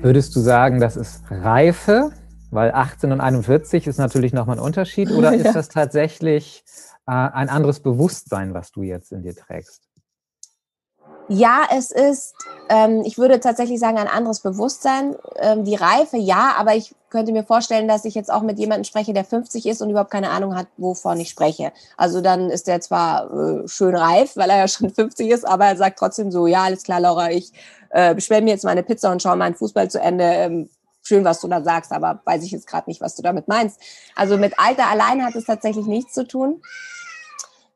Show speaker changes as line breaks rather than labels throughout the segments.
Würdest du sagen, das ist Reife? Weil 18 und 41 ist natürlich nochmal ein Unterschied. Oder ist das tatsächlich äh, ein anderes Bewusstsein, was du jetzt in dir trägst?
Ja, es ist, ähm, ich würde tatsächlich sagen, ein anderes Bewusstsein. Ähm, die Reife, ja, aber ich könnte mir vorstellen, dass ich jetzt auch mit jemandem spreche, der 50 ist und überhaupt keine Ahnung hat, wovon ich spreche. Also dann ist der zwar äh, schön reif, weil er ja schon 50 ist, aber er sagt trotzdem so, ja, alles klar, Laura, ich äh, bestelle mir jetzt meine Pizza und schaue meinen Fußball zu Ende. Ähm, schön, was du da sagst, aber weiß ich jetzt gerade nicht, was du damit meinst. Also mit Alter allein hat es tatsächlich nichts zu tun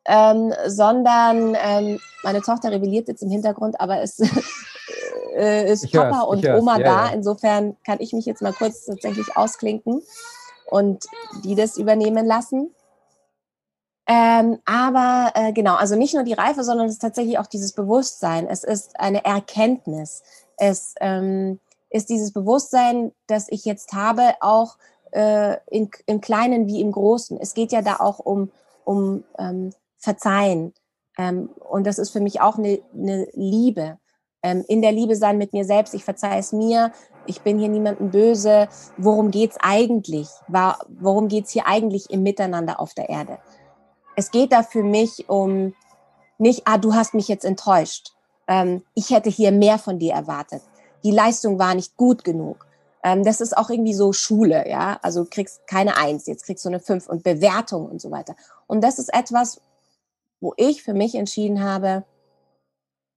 ähm, sondern ähm, meine Tochter rebelliert jetzt im Hintergrund, aber es äh, ist ich Papa und Oma ja, da. Ja. Insofern kann ich mich jetzt mal kurz tatsächlich ausklinken und die das übernehmen lassen. Ähm, aber äh, genau, also nicht nur die Reife, sondern es ist tatsächlich auch dieses Bewusstsein. Es ist eine Erkenntnis. Es ähm, ist dieses Bewusstsein, das ich jetzt habe, auch äh, in, im Kleinen wie im Großen. Es geht ja da auch um, um ähm, verzeihen. Ähm, und das ist für mich auch eine, eine Liebe. Ähm, in der Liebe sein mit mir selbst. Ich verzeihe es mir. Ich bin hier niemandem böse. Worum geht's eigentlich? War, worum geht's hier eigentlich im Miteinander auf der Erde? Es geht da für mich um nicht, ah, du hast mich jetzt enttäuscht. Ähm, ich hätte hier mehr von dir erwartet. Die Leistung war nicht gut genug. Ähm, das ist auch irgendwie so Schule, ja. Also kriegst keine Eins, jetzt kriegst du eine Fünf und Bewertung und so weiter. Und das ist etwas, wo ich für mich entschieden habe,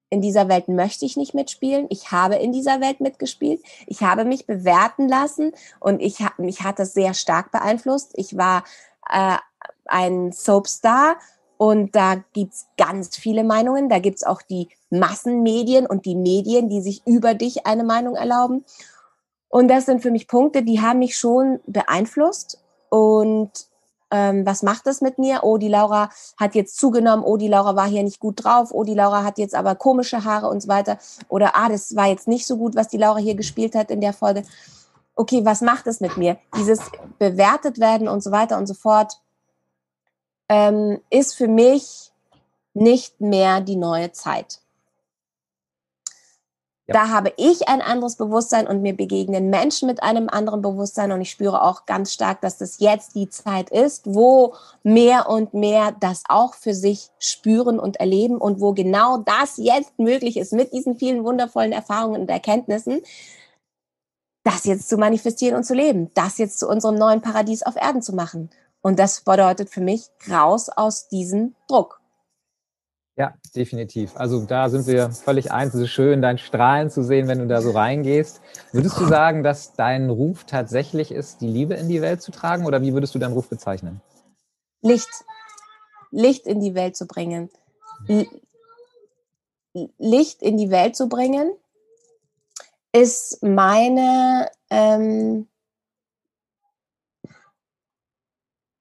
in dieser Welt möchte ich nicht mitspielen. Ich habe in dieser Welt mitgespielt. Ich habe mich bewerten lassen und ich mich hat das sehr stark beeinflusst. Ich war äh, ein Soapstar und da gibt's ganz viele Meinungen. Da gibt's auch die Massenmedien und die Medien, die sich über dich eine Meinung erlauben. Und das sind für mich Punkte, die haben mich schon beeinflusst. Und ähm, was macht das mit mir? Oh, die Laura hat jetzt zugenommen, oh, die Laura war hier nicht gut drauf, oh, die Laura hat jetzt aber komische Haare und so weiter. Oder ah, das war jetzt nicht so gut, was die Laura hier gespielt hat in der Folge. Okay, was macht es mit mir? Dieses bewertet werden und so weiter und so fort ähm, ist für mich nicht mehr die neue Zeit. Da habe ich ein anderes Bewusstsein und mir begegnen Menschen mit einem anderen Bewusstsein und ich spüre auch ganz stark, dass das jetzt die Zeit ist, wo mehr und mehr das auch für sich spüren und erleben und wo genau das jetzt möglich ist mit diesen vielen wundervollen Erfahrungen und Erkenntnissen, das jetzt zu manifestieren und zu leben, das jetzt zu unserem neuen Paradies auf Erden zu machen. Und das bedeutet für mich raus aus diesem Druck.
Ja, definitiv. Also da sind wir völlig eins. Es ist schön, dein Strahlen zu sehen, wenn du da so reingehst. Würdest du sagen, dass dein Ruf tatsächlich ist, die Liebe in die Welt zu tragen oder wie würdest du deinen Ruf bezeichnen?
Licht. Licht in die Welt zu bringen. Licht in die Welt zu bringen ist meine, ähm,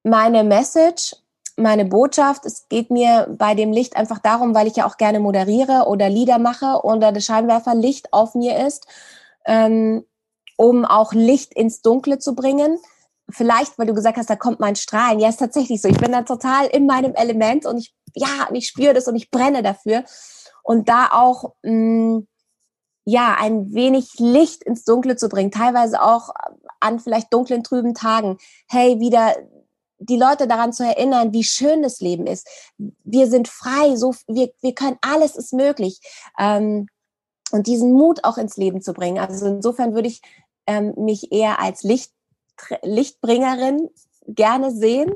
meine Message meine Botschaft. Es geht mir bei dem Licht einfach darum, weil ich ja auch gerne moderiere oder Lieder mache oder das Scheinwerferlicht auf mir ist, ähm, um auch Licht ins Dunkle zu bringen. Vielleicht, weil du gesagt hast, da kommt mein Strahlen. Ja, ist tatsächlich so. Ich bin da total in meinem Element und ich, ja, ich spüre das und ich brenne dafür. Und da auch, mh, mm, ja, ein wenig Licht ins Dunkle zu bringen, teilweise auch an vielleicht dunklen, trüben Tagen. Hey, wieder die Leute daran zu erinnern, wie schön das Leben ist. Wir sind frei, so wir, wir können alles ist möglich. Ähm, und diesen Mut auch ins Leben zu bringen. Also insofern würde ich ähm, mich eher als Licht, Lichtbringerin gerne sehen,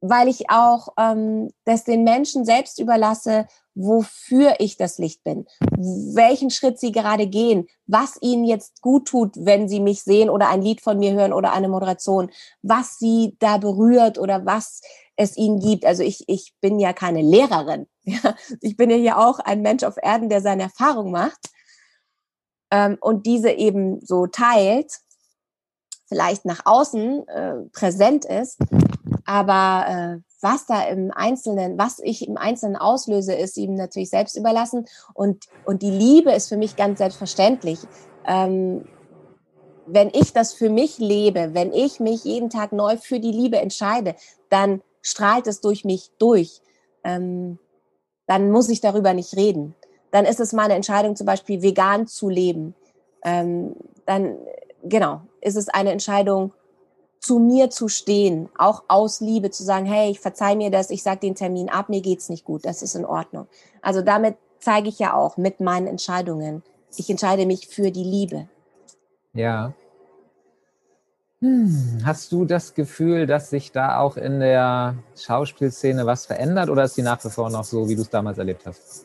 weil ich auch ähm, das den Menschen selbst überlasse, wofür ich das Licht bin, welchen Schritt sie gerade gehen, was ihnen jetzt gut tut, wenn sie mich sehen oder ein Lied von mir hören oder eine Moderation, was sie da berührt oder was es ihnen gibt. Also ich, ich bin ja keine Lehrerin. Ja? Ich bin ja hier auch ein Mensch auf Erden, der seine Erfahrung macht ähm, und diese eben so teilt, vielleicht nach außen äh, präsent ist, aber äh, was da im Einzelnen, was ich im Einzelnen auslöse, ist ihm natürlich selbst überlassen. Und, und die Liebe ist für mich ganz selbstverständlich. Ähm, wenn ich das für mich lebe, wenn ich mich jeden Tag neu für die Liebe entscheide, dann strahlt es durch mich durch. Ähm, dann muss ich darüber nicht reden. Dann ist es meine Entscheidung, zum Beispiel vegan zu leben. Ähm, dann, genau, ist es eine Entscheidung, zu mir zu stehen, auch aus Liebe zu sagen, hey, ich verzeih mir das, ich sag den Termin ab, mir geht's nicht gut, das ist in Ordnung. Also damit zeige ich ja auch mit meinen Entscheidungen, ich entscheide mich für die Liebe.
Ja. Hm, hast du das Gefühl, dass sich da auch in der Schauspielszene was verändert oder ist die nach wie vor noch so, wie du es damals erlebt hast?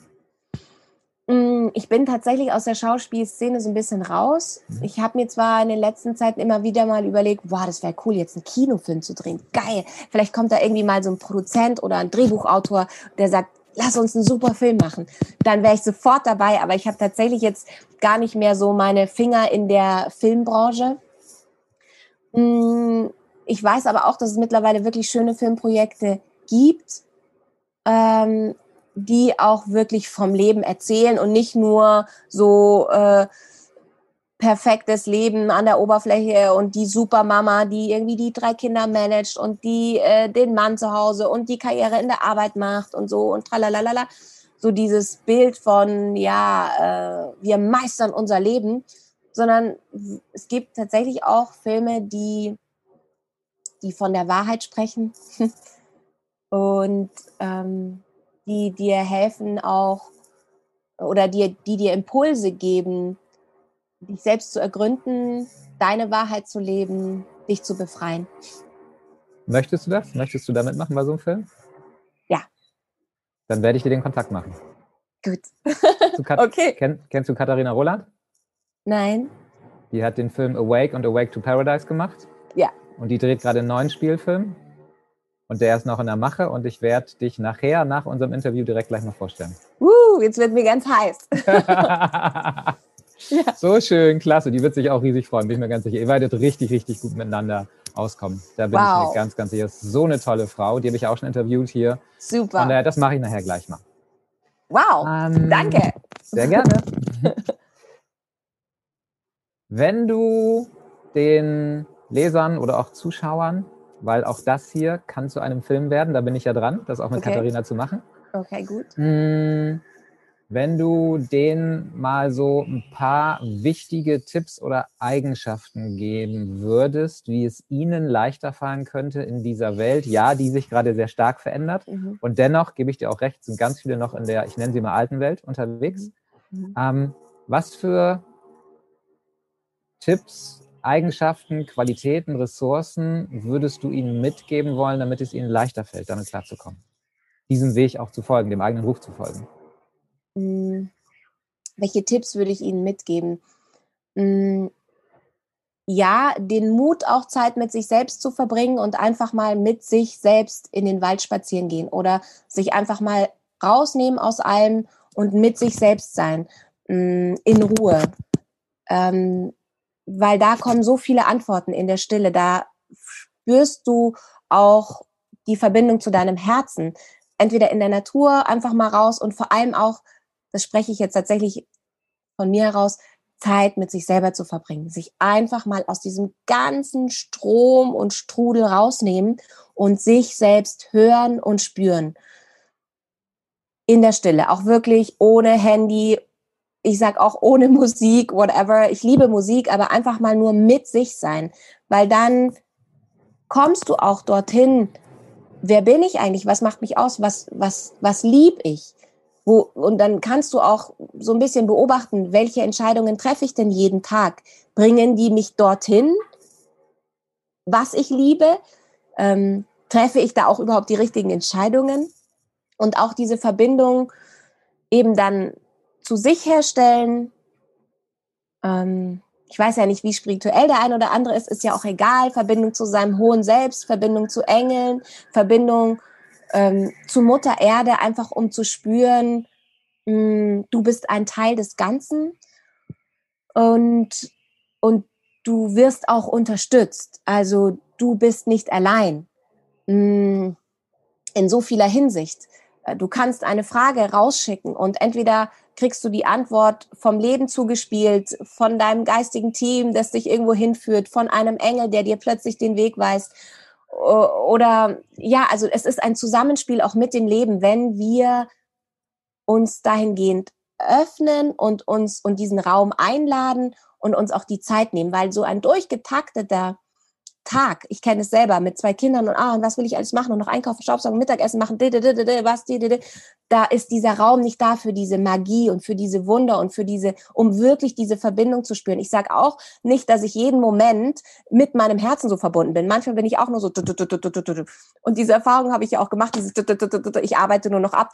Ich bin tatsächlich aus der Schauspielszene so ein bisschen raus. Mhm. Ich habe mir zwar in den letzten Zeiten immer wieder mal überlegt, wow, das wäre cool, jetzt einen Kinofilm zu drehen. Geil. Vielleicht kommt da irgendwie mal so ein Produzent oder ein Drehbuchautor, der sagt, lass uns einen super Film machen. Dann wäre ich sofort dabei. Aber ich habe tatsächlich jetzt gar nicht mehr so meine Finger in der Filmbranche. Mm, ich weiß aber auch, dass es mittlerweile wirklich schöne Filmprojekte gibt. Ähm, die auch wirklich vom Leben erzählen und nicht nur so äh, perfektes Leben an der Oberfläche und die Supermama, die irgendwie die drei Kinder managt und die äh, den Mann zu Hause und die Karriere in der Arbeit macht und so und tralalala. So dieses Bild von, ja, äh, wir meistern unser Leben, sondern es gibt tatsächlich auch Filme, die, die von der Wahrheit sprechen und ähm, die dir helfen auch oder dir, die dir Impulse geben, dich selbst zu ergründen, deine Wahrheit zu leben, dich zu befreien.
Möchtest du das? Möchtest du damit machen bei so einem Film?
Ja.
Dann werde ich dir den Kontakt machen.
Gut.
okay. Kenn, kennst du Katharina Roland?
Nein.
Die hat den Film Awake und Awake to Paradise gemacht.
Ja.
Und die dreht gerade einen neuen Spielfilm. Und der ist noch in der Mache und ich werde dich nachher, nach unserem Interview, direkt gleich mal vorstellen.
Uh, jetzt wird mir ganz heiß.
ja. So schön, klasse. Die wird sich auch riesig freuen, bin ich mir ganz sicher. Ihr werdet richtig, richtig gut miteinander auskommen. Da bin wow. ich mir ganz, ganz sicher. So eine tolle Frau. Die habe ich auch schon interviewt hier.
Super.
Und äh, das mache ich nachher gleich mal.
Wow. Ähm, Danke.
Sehr gerne. Wenn du den Lesern oder auch Zuschauern weil auch das hier kann zu einem Film werden. Da bin ich ja dran, das auch mit okay. Katharina zu machen.
Okay, gut.
Hm, wenn du denen mal so ein paar wichtige Tipps oder Eigenschaften geben würdest, wie es ihnen leichter fallen könnte in dieser Welt, ja, die sich gerade sehr stark verändert. Mhm. Und dennoch gebe ich dir auch recht, sind ganz viele noch in der, ich nenne sie mal alten Welt unterwegs. Mhm. Ähm, was für Tipps Eigenschaften, Qualitäten, Ressourcen würdest du ihnen mitgeben wollen, damit es ihnen leichter fällt, damit klarzukommen? Diesem Weg auch zu folgen, dem eigenen Ruf zu folgen?
Hm. Welche Tipps würde ich ihnen mitgeben? Hm. Ja, den Mut, auch Zeit mit sich selbst zu verbringen und einfach mal mit sich selbst in den Wald spazieren gehen oder sich einfach mal rausnehmen aus allem und mit sich selbst sein, hm, in Ruhe. Ähm, weil da kommen so viele Antworten in der Stille. Da spürst du auch die Verbindung zu deinem Herzen. Entweder in der Natur einfach mal raus und vor allem auch, das spreche ich jetzt tatsächlich von mir heraus, Zeit mit sich selber zu verbringen, sich einfach mal aus diesem ganzen Strom und Strudel rausnehmen und sich selbst hören und spüren. In der Stille, auch wirklich ohne Handy, ich sag auch ohne Musik, whatever. Ich liebe Musik, aber einfach mal nur mit sich sein, weil dann kommst du auch dorthin. Wer bin ich eigentlich? Was macht mich aus? Was was was lieb ich? Wo, und dann kannst du auch so ein bisschen beobachten, welche Entscheidungen treffe ich denn jeden Tag? Bringen die mich dorthin, was ich liebe? Ähm, treffe ich da auch überhaupt die richtigen Entscheidungen? Und auch diese Verbindung eben dann zu sich herstellen. Ähm, ich weiß ja nicht, wie spirituell der ein oder andere ist, ist ja auch egal. Verbindung zu seinem hohen Selbst, Verbindung zu Engeln, Verbindung ähm, zu Mutter Erde, einfach um zu spüren, mh, hm, du bist ein Teil des Ganzen und, und du wirst auch unterstützt. Also du bist nicht allein mh, hm, in so vieler Hinsicht. Äh, du kannst eine Frage rausschicken und entweder kriegst du die Antwort vom Leben zugespielt, von deinem geistigen Team, das dich irgendwo hinführt, von einem Engel, der dir plötzlich den Weg weist. Oder ja, also es ist ein Zusammenspiel auch mit dem Leben, wenn wir uns dahingehend öffnen und uns und diesen Raum einladen und uns auch die Zeit nehmen, weil so ein durchgetakteter Tag, ich kenne es selber mit zwei Kindern und ah, und was will ich alles machen und noch einkaufen, Staubsaugen, Mittagessen machen, was, da ist dieser Raum nicht da für diese Magie und für diese Wunder und für diese, um wirklich diese Verbindung zu spüren. Ich sage auch nicht, dass ich jeden Moment mit meinem Herzen so verbunden bin. Manchmal bin ich auch nur so und diese Erfahrung habe ich ja auch gemacht, dieses ich arbeite nur noch ab,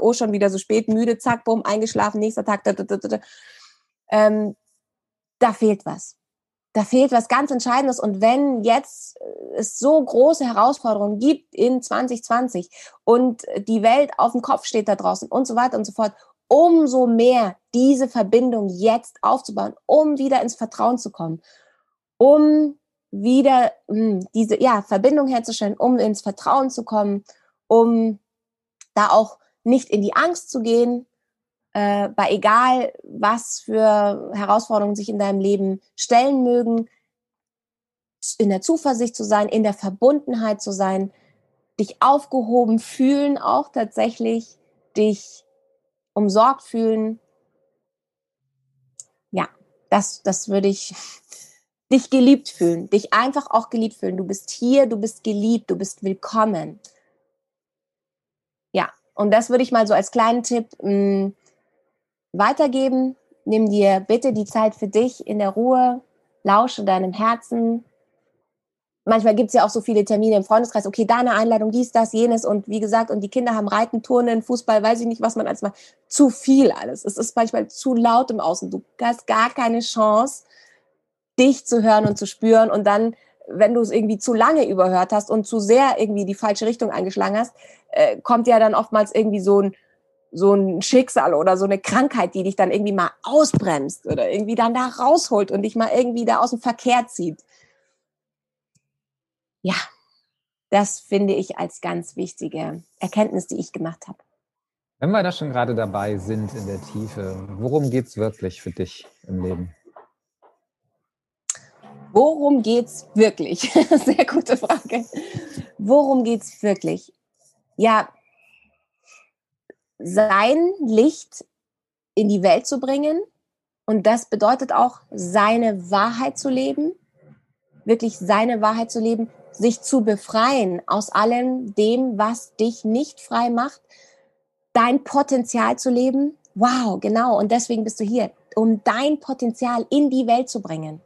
oh schon wieder so spät, müde, zack, bumm, eingeschlafen, nächster Tag, ähm, da fehlt was da fehlt was ganz Entscheidendes. Und wenn jetzt äh, es so große Herausforderungen gibt in 2020 und die Welt auf dem Kopf steht da draußen und so weiter und so fort, umso mehr diese Verbindung jetzt aufzubauen, um wieder ins Vertrauen zu kommen, um wieder mh, hm, diese ja, Verbindung herzustellen, um ins Vertrauen zu kommen, um da auch nicht in die Angst zu gehen, äh, bei egal, was für Herausforderungen sich in deinem Leben stellen mögen, in der Zuversicht zu sein, in der Verbundenheit zu sein, dich aufgehoben fühlen, auch tatsächlich, dich umsorgt fühlen. Ja, das, das würde ich, dich geliebt fühlen, dich einfach auch geliebt fühlen. Du bist hier, du bist geliebt, du bist willkommen. Ja, und das würde ich mal so als kleinen Tipp mh, mm, weitergeben. Nimm dir bitte die Zeit für dich in der Ruhe, lausche deinem Herzen. Manchmal gibt es ja auch so viele Termine im Freundeskreis. Okay, da eine Einladung, dies, das, jenes. Und wie gesagt, und die Kinder haben Reiten, Turnen, Fußball, weiß ich nicht, was man als mal. Zu viel alles. Es ist manchmal zu laut im Außen. Du hast gar keine Chance, dich zu hören und zu spüren. Und dann, wenn du es irgendwie zu lange überhört hast und zu sehr irgendwie die falsche Richtung eingeschlagen hast, äh, kommt ja dann oftmals irgendwie so ein so ein Schicksal oder so eine Krankheit, die dich dann irgendwie mal ausbremst oder irgendwie dann da rausholt und dich mal irgendwie da aus dem Verkehr zieht. Ja, das finde ich als ganz wichtige Erkenntnis, die ich gemacht habe.
Wenn wir da schon gerade dabei sind in der Tiefe, worum geht es wirklich für dich im Leben?
Worum geht es wirklich? Sehr gute Frage. Worum geht es wirklich? Ja, sein Licht in die Welt zu bringen. Und das bedeutet auch, seine Wahrheit zu leben, wirklich seine Wahrheit zu leben, sich zu befreien aus allem dem, was dich nicht frei macht, dein Potenzial zu leben. Wow, genau. Und deswegen bist du hier, um dein Potenzial in die Welt zu bringen.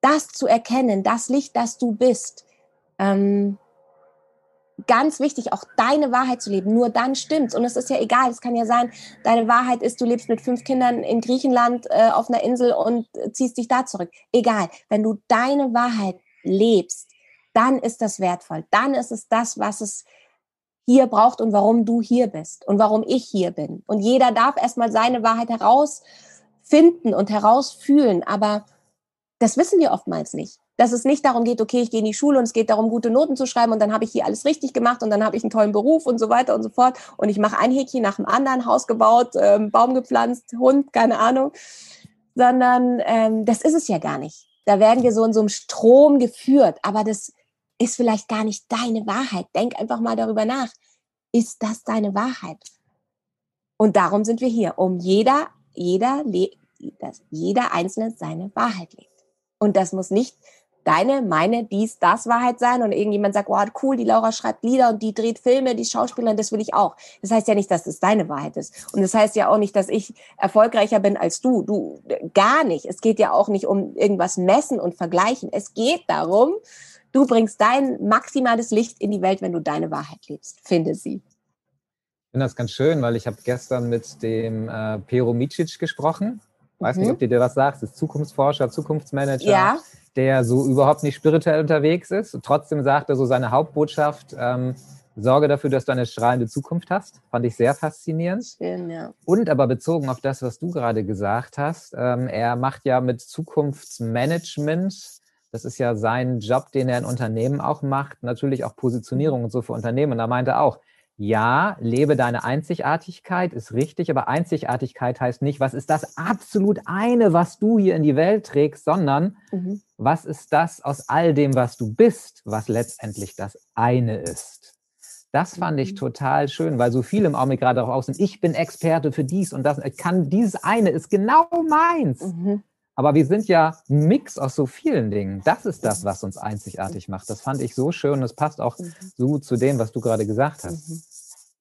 Das zu erkennen, das Licht, das du bist. Ähm, ganz wichtig, auch deine Wahrheit zu leben. Nur dann stimmt's. Und es ist ja egal. Es kann ja sein, deine Wahrheit ist, du lebst mit fünf Kindern in Griechenland äh, auf einer Insel und äh, ziehst dich da zurück. Egal. Wenn du deine Wahrheit lebst, dann ist das wertvoll. Dann ist es das, was es hier braucht und warum du hier bist und warum ich hier bin. Und jeder darf erstmal seine Wahrheit herausfinden und herausfühlen. Aber das wissen wir oftmals nicht dass es nicht darum geht, okay, ich gehe in die Schule und es geht darum, gute Noten zu schreiben und dann habe ich hier alles richtig gemacht und dann habe ich einen tollen Beruf und so weiter und so fort und ich mache ein Häkchen nach dem anderen, Haus gebaut, ähm, Baum gepflanzt, Hund, keine Ahnung, sondern ähm, das ist es ja gar nicht. Da werden wir so in so einem Strom geführt, aber das ist vielleicht gar nicht deine Wahrheit. Denk einfach mal darüber nach. Ist das deine Wahrheit? Und darum sind wir hier, um jeder, jeder, dass jeder Einzelne seine Wahrheit lebt. Und das muss nicht deine, meine, dies, das Wahrheit sein und irgendjemand sagt, wow, cool, die Laura schreibt Lieder und die dreht Filme, die Schauspielerin, das will ich auch. Das heißt ja nicht, dass es deine Wahrheit ist. Und das heißt ja auch nicht, dass ich erfolgreicher bin als du. Du, gar nicht. Es geht ja auch nicht um irgendwas messen und vergleichen. Es geht darum, du bringst dein maximales Licht in die Welt, wenn du deine Wahrheit lebst. Finde sie.
Ich finde das ganz schön, weil ich habe gestern mit dem äh, Pero Micic gesprochen. Weiß mhm. nicht, ob dir das sagst. Das ist Zukunftsforscher, Zukunftsmanager.
Ja
der so überhaupt nicht spirituell unterwegs ist. trotzdem sagt er so seine Hauptbotschaft, ähm, sorge dafür, dass du eine strahlende Zukunft hast. Fand ich sehr faszinierend.
Schön, ja.
Und aber bezogen auf das, was du gerade gesagt hast, ähm, er macht ja mit Zukunftsmanagement, das ist ja sein Job, den er in Unternehmen auch macht, natürlich auch Positionierung und so für Unternehmen. Und da meinte er auch, ja, lebe deine Einzigartigkeit, ist richtig, aber Einzigartigkeit heißt nicht, was ist das absolut eine, was du hier in die Welt trägst, sondern mhm. was ist das aus all dem, was du bist, was letztendlich das eine ist. Das fand ich mhm. total schön, weil so viele im Augenblick gerade darauf aus sind, ich bin Experte für dies und das, kann dieses eine ist genau meins. Mhm. Aber wir sind ja ein Mix aus so vielen Dingen. Das ist das, was uns einzigartig macht. Das fand ich so schön und das passt auch mhm. so gut zu dem, was du gerade gesagt hast.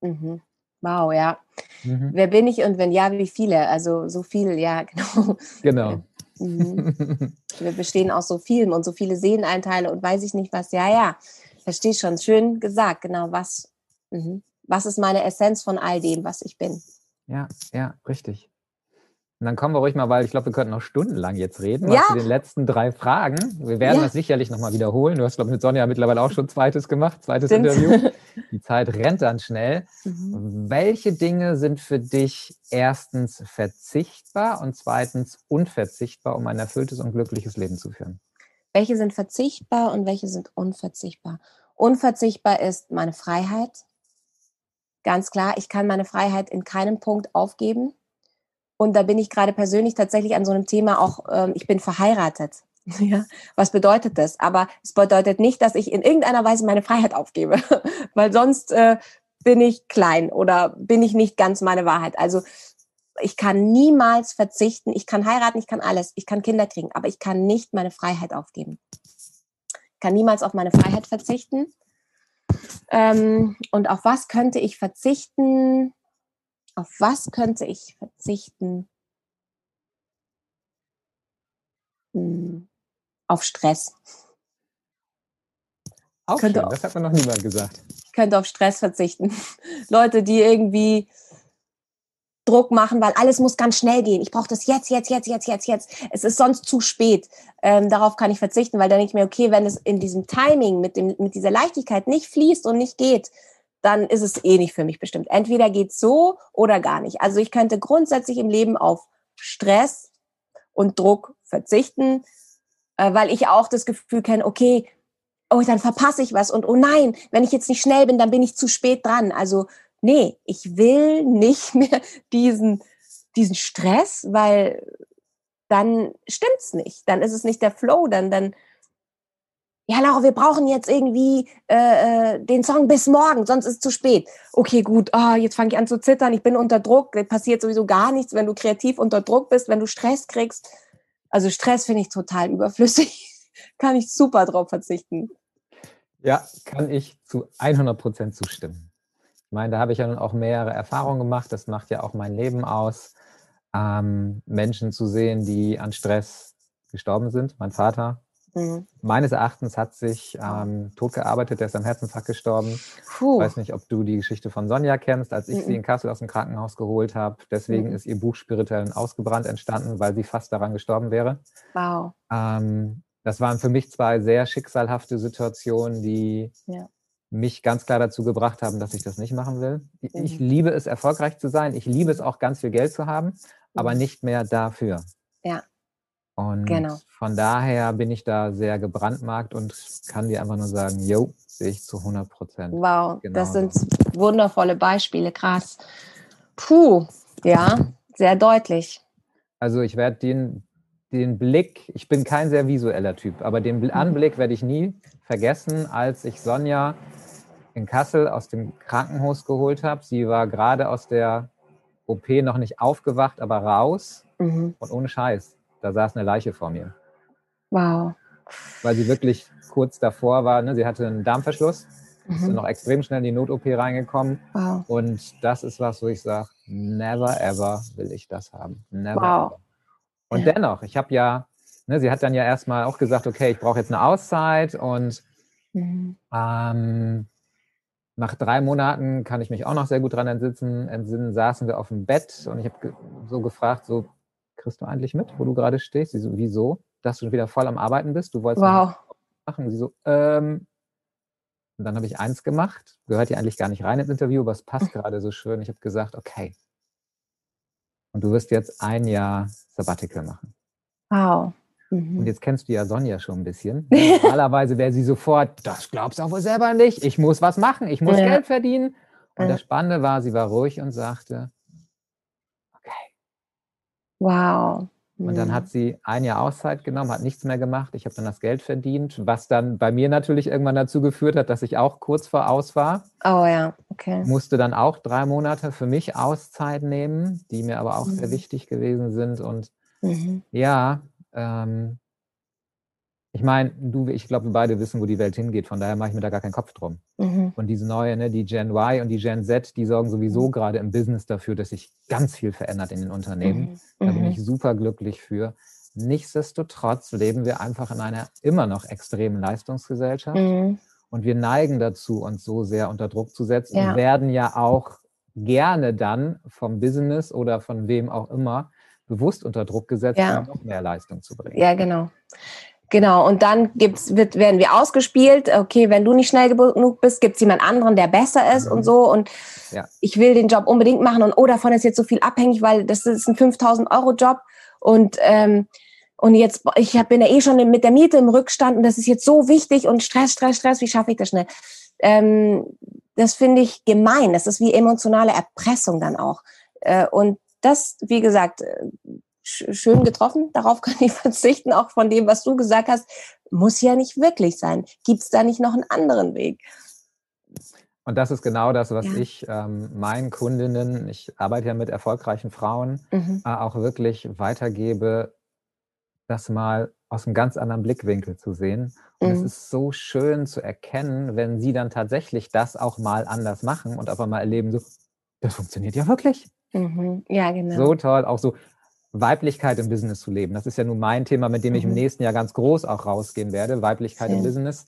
Mhm. Wow, ja. Mhm. Wer bin ich und wenn ja, wie viele? Also so viel, ja, genau.
Genau.
Mhm. Wir bestehen aus so vielen und so viele Seeleneinteile und weiß ich nicht was. Ja, ja, verstehe schon. Schön gesagt, genau. Was, mhm. was ist meine Essenz von all dem, was ich bin?
Ja, ja, richtig. Und dann kommen wir ruhig mal, weil ich glaube, wir könnten noch stundenlang jetzt reden, ja. zu den letzten drei Fragen. Wir werden ja. das sicherlich nochmal wiederholen. Du hast, glaube ich, mit Sonja mittlerweile auch schon zweites gemacht, zweites Stimmt. Interview. Die Zeit rennt dann schnell. Mhm. Welche Dinge sind für dich erstens verzichtbar und zweitens unverzichtbar, um ein erfülltes und glückliches Leben zu führen?
Welche sind verzichtbar und welche sind unverzichtbar? Unverzichtbar ist meine Freiheit. Ganz klar, ich kann meine Freiheit in keinem Punkt aufgeben und da bin ich gerade persönlich tatsächlich an so einem Thema auch, ähm, ich bin verheiratet. Ja, was bedeutet das? Aber es bedeutet nicht, dass ich in irgendeiner Weise meine Freiheit aufgebe, weil sonst äh, bin ich klein oder bin ich nicht ganz meine Wahrheit. Also ich kann niemals verzichten. Ich kann heiraten, ich kann alles, ich kann Kinder kriegen, aber ich kann nicht meine Freiheit aufgeben. Ich kann niemals auf meine Freiheit verzichten. Ähm, und auf was könnte ich verzichten? Auf was könnte ich verzichten? Hm, auf Stress.
Auch könnte schön, das hat mir noch niemand gesagt.
Ich könnte auf Stress verzichten. Leute, die irgendwie Druck machen, weil alles muss ganz schnell gehen. Ich brauche das jetzt, jetzt, jetzt, jetzt, jetzt, jetzt. Es ist sonst zu spät. Ähm, darauf kann ich verzichten, weil dann denke ich mir, okay, wenn es in diesem Timing mit, dem, mit dieser Leichtigkeit nicht fließt und nicht geht, dann ist es eh nicht für mich bestimmt. Entweder geht's so oder gar nicht. Also ich könnte grundsätzlich im Leben auf Stress und Druck verzichten, äh, weil ich auch das Gefühl kenne, okay, oh, dann verpasse ich was und oh nein, wenn ich jetzt nicht schnell bin, dann bin ich zu spät dran. Also nee, ich will nicht mehr diesen, diesen Stress, weil dann stimmt's nicht. Dann ist es nicht der Flow, dann, dann ja, Laura, wir brauchen jetzt irgendwie äh, äh, den Song bis morgen, sonst ist es zu spät. Okay, gut, oh, jetzt fange ich an zu zittern, ich bin unter Druck, da passiert sowieso gar nichts, wenn du kreativ unter Druck bist, wenn du Stress kriegst. Also Stress finde ich total überflüssig. kann ich super drauf verzichten.
Ja, kann ich zu 100 Prozent zustimmen. Ich meine, da habe ich ja nun auch mehrere Erfahrungen gemacht. Das macht ja auch mein Leben aus, ähm, Menschen zu sehen, die an Stress gestorben sind. Mein Vater Mhm. Meines Erachtens hat sich ähm, tot gearbeitet, der ist am Herzinfarkt gestorben. Puh. Ich weiß nicht, ob du die Geschichte von Sonja kennst, als ich mhm. sie in Kassel aus dem Krankenhaus geholt habe. Deswegen mhm. ist ihr Buch Spirituellen Ausgebrannt entstanden, weil sie fast daran gestorben wäre.
Wow.
Ähm, das waren für mich zwei sehr schicksalhafte Situationen, die ja. mich ganz klar dazu gebracht haben, dass ich das nicht machen will. Ich mhm. liebe es, erfolgreich zu sein. Ich liebe es auch, ganz viel Geld zu haben, aber mhm. nicht mehr dafür.
Ja.
Und genau. von daher bin ich da sehr gebrandmarkt und kann dir einfach nur sagen, jo, sehe ich zu 100 Prozent.
Wow, genau das sind wundervolle Beispiele, krass. Puh, ja, sehr deutlich.
Also ich werde den, den Blick, ich bin kein sehr visueller Typ, aber den mhm. Anblick werde ich nie vergessen, als ich Sonja in Kassel aus dem Krankenhaus geholt habe. Sie war gerade aus der OP noch nicht aufgewacht, aber raus mhm. und ohne Scheiß da saß eine Leiche vor mir.
Wow.
Weil sie wirklich kurz davor war, ne? sie hatte einen Darmverschluss, mhm. ist noch extrem schnell in die Not-OP reingekommen. Wow. Und das ist was, wo ich sage, never ever will ich das haben. Never wow. ever. Und ja. dennoch, ich habe ja, ne, sie hat dann ja erstmal auch gesagt, okay, ich brauche jetzt eine Auszeit und mhm. ähm, nach drei Monaten kann ich mich auch noch sehr gut dran entsitzen, entsinnen, saßen wir auf dem Bett und ich habe so gefragt, so, kriegst du eigentlich mit, wo du gerade stehst? Sie so, wieso? Dass du wieder voll am Arbeiten bist? Du wolltest
wow.
machen. Sie so, ähm. Und dann habe ich eins gemacht, gehört ja eigentlich gar nicht rein ins Interview, aber es passt gerade so schön. Ich habe gesagt, okay. Und du wirst jetzt ein Jahr Sabbatical machen.
Wow.
Mhm. Und jetzt kennst du ja Sonja schon ein bisschen. Normalerweise wäre sie sofort, das glaubst du auch wohl selber nicht. Ich muss was machen, ich muss ja. Geld verdienen. Und ja. das Spannende war, sie war ruhig und sagte,
Wow.
Und dann hat sie ein Jahr Auszeit genommen, hat nichts mehr gemacht. Ich habe dann das Geld verdient, was dann bei mir natürlich irgendwann dazu geführt hat, dass ich auch kurz vor aus war.
Oh ja, okay.
Musste dann auch drei Monate für mich Auszeit nehmen, die mir aber auch mhm. sehr wichtig gewesen sind. Und mhm. ja, ähm, ich meine, du, ich glaube, wir beide wissen, wo die Welt hingeht. Von daher mache ich mir da gar keinen Kopf drum. Mhm. Und diese neue, ne, die Gen Y und die Gen Z, die sorgen sowieso mhm. gerade im Business dafür, dass sich ganz viel verändert in den Unternehmen. Mhm. Da bin mhm. ich super glücklich für. Nichtsdestotrotz leben wir einfach in einer immer noch extremen Leistungsgesellschaft. Mhm. Und wir neigen dazu, uns so sehr unter Druck zu setzen ja. und werden ja auch gerne dann vom Business oder von wem auch immer bewusst unter Druck gesetzt, ja. um noch mehr Leistung zu bringen.
Ja, genau. Genau, und dann gibt's, wird, werden wir ausgespielt. Okay, wenn du nicht schnell genug bist, gibt's jemand anderen, der besser ist mhm. und so. Und ja. ich will den Job unbedingt machen und oh, davon ist jetzt so viel abhängig, weil das ist ein 5000 Euro Job und ähm, und jetzt, ich bin ja eh schon mit der Miete im Rückstand und das ist jetzt so wichtig und Stress, Stress, Stress, wie schaffe ich das schnell? Ähm, das finde ich gemein. Das ist wie emotionale Erpressung dann auch. Äh, und das, wie gesagt, schön getroffen. Darauf kann ich verzichten, auch von dem, was du gesagt hast. Muss ja nicht wirklich sein. Gibt es da nicht noch einen anderen Weg?
Und das ist genau das, was ja. ich ähm, meinen Kundinnen, ich arbeite ja mit erfolgreichen Frauen, mhm. äh, auch wirklich weitergebe, das mal aus einem ganz anderen Blickwinkel zu sehen. Und mhm. es ist so schön zu erkennen, wenn sie dann tatsächlich das auch mal anders machen und auf einmal erleben, so, das funktioniert ja wirklich.
Mhm. Ja, genau.
So toll, auch so, Weiblichkeit im Business zu leben. Das ist ja nun mein Thema, mit dem ich im mhm. nächsten Jahr ganz groß auch rausgehen werde. Weiblichkeit Schön. im Business.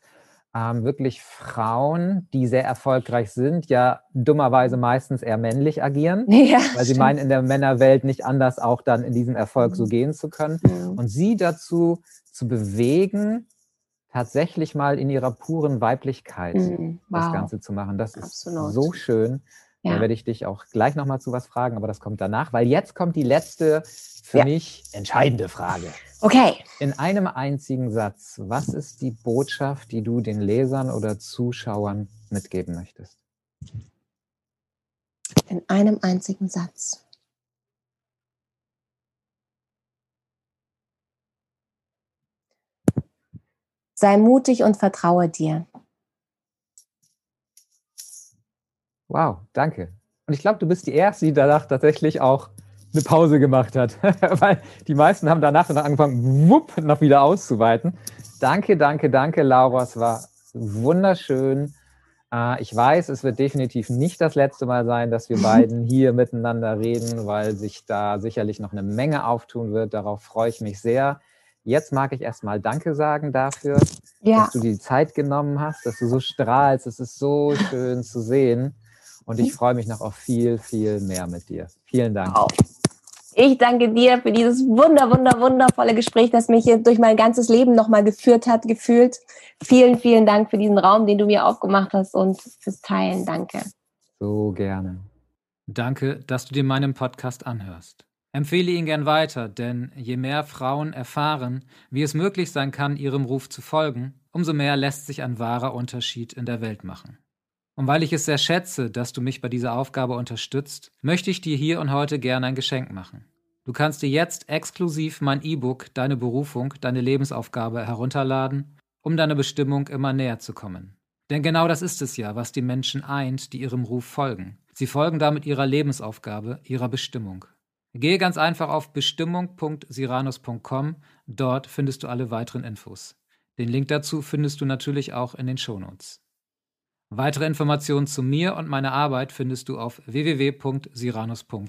Ähm, wirklich Frauen, die sehr erfolgreich sind, ja dummerweise meistens eher männlich agieren, ja, weil sie stimmt. meinen, in der Männerwelt nicht anders auch dann in diesem Erfolg so mhm. gehen zu können. Mhm. Und sie dazu zu bewegen, tatsächlich mal in ihrer puren Weiblichkeit mhm. wow. das Ganze zu machen. Das Absolut. ist so schön. Ja. Da werde ich dich auch gleich nochmal zu was fragen, aber das kommt danach, weil jetzt kommt die letzte für ja. mich entscheidende Frage.
Okay.
In einem einzigen Satz, was ist die Botschaft, die du den Lesern oder Zuschauern mitgeben möchtest?
In einem einzigen Satz. Sei mutig und vertraue dir.
Wow, danke. Und ich glaube, du bist die Erste, die danach tatsächlich auch eine Pause gemacht hat. Weil die meisten haben danach dann angefangen, wupp, noch wieder auszuweiten. Danke, danke, danke, Laura. Es war wunderschön. Äh, ich weiß, es wird definitiv nicht das letzte Mal sein, dass wir beiden hier miteinander reden, weil sich da sicherlich noch eine Menge auftun wird. Darauf freue ich mich sehr. Jetzt mag ich erstmal Danke sagen dafür, ja. dass du die Zeit genommen hast, dass du so strahlst. Es ist so schön zu sehen. Und ich freue mich noch auf viel, viel mehr mit dir. Vielen Dank. Wow.
Ich danke dir für dieses wunder, wunder, wundervolle Gespräch, das mich durch mein ganzes Leben nochmal geführt hat, gefühlt. Vielen, vielen Dank für diesen Raum, den du mir aufgemacht hast und fürs Teilen. Danke.
So gerne. Danke, dass du dir meinen Podcast anhörst. Empfehle ihn gern weiter, denn je mehr Frauen erfahren, wie es möglich sein kann, ihrem Ruf zu folgen, umso mehr lässt sich ein wahrer Unterschied in der Welt machen. Und weil ich es sehr schätze, dass du mich bei dieser Aufgabe unterstützt, möchte ich dir hier und heute gerne ein Geschenk machen. Du kannst dir jetzt exklusiv mein E-Book Deine Berufung, deine Lebensaufgabe herunterladen, um deiner Bestimmung immer näher zu kommen. Denn genau das ist es ja, was die Menschen eint, die ihrem Ruf folgen. Sie folgen damit ihrer Lebensaufgabe, ihrer Bestimmung. Gehe ganz einfach auf bestimmung.siranus.com, dort findest du alle weiteren Infos. Den Link dazu findest du natürlich auch in den Shownotes. Weitere Informationen zu mir und meiner Arbeit findest du auf www.siranus.com.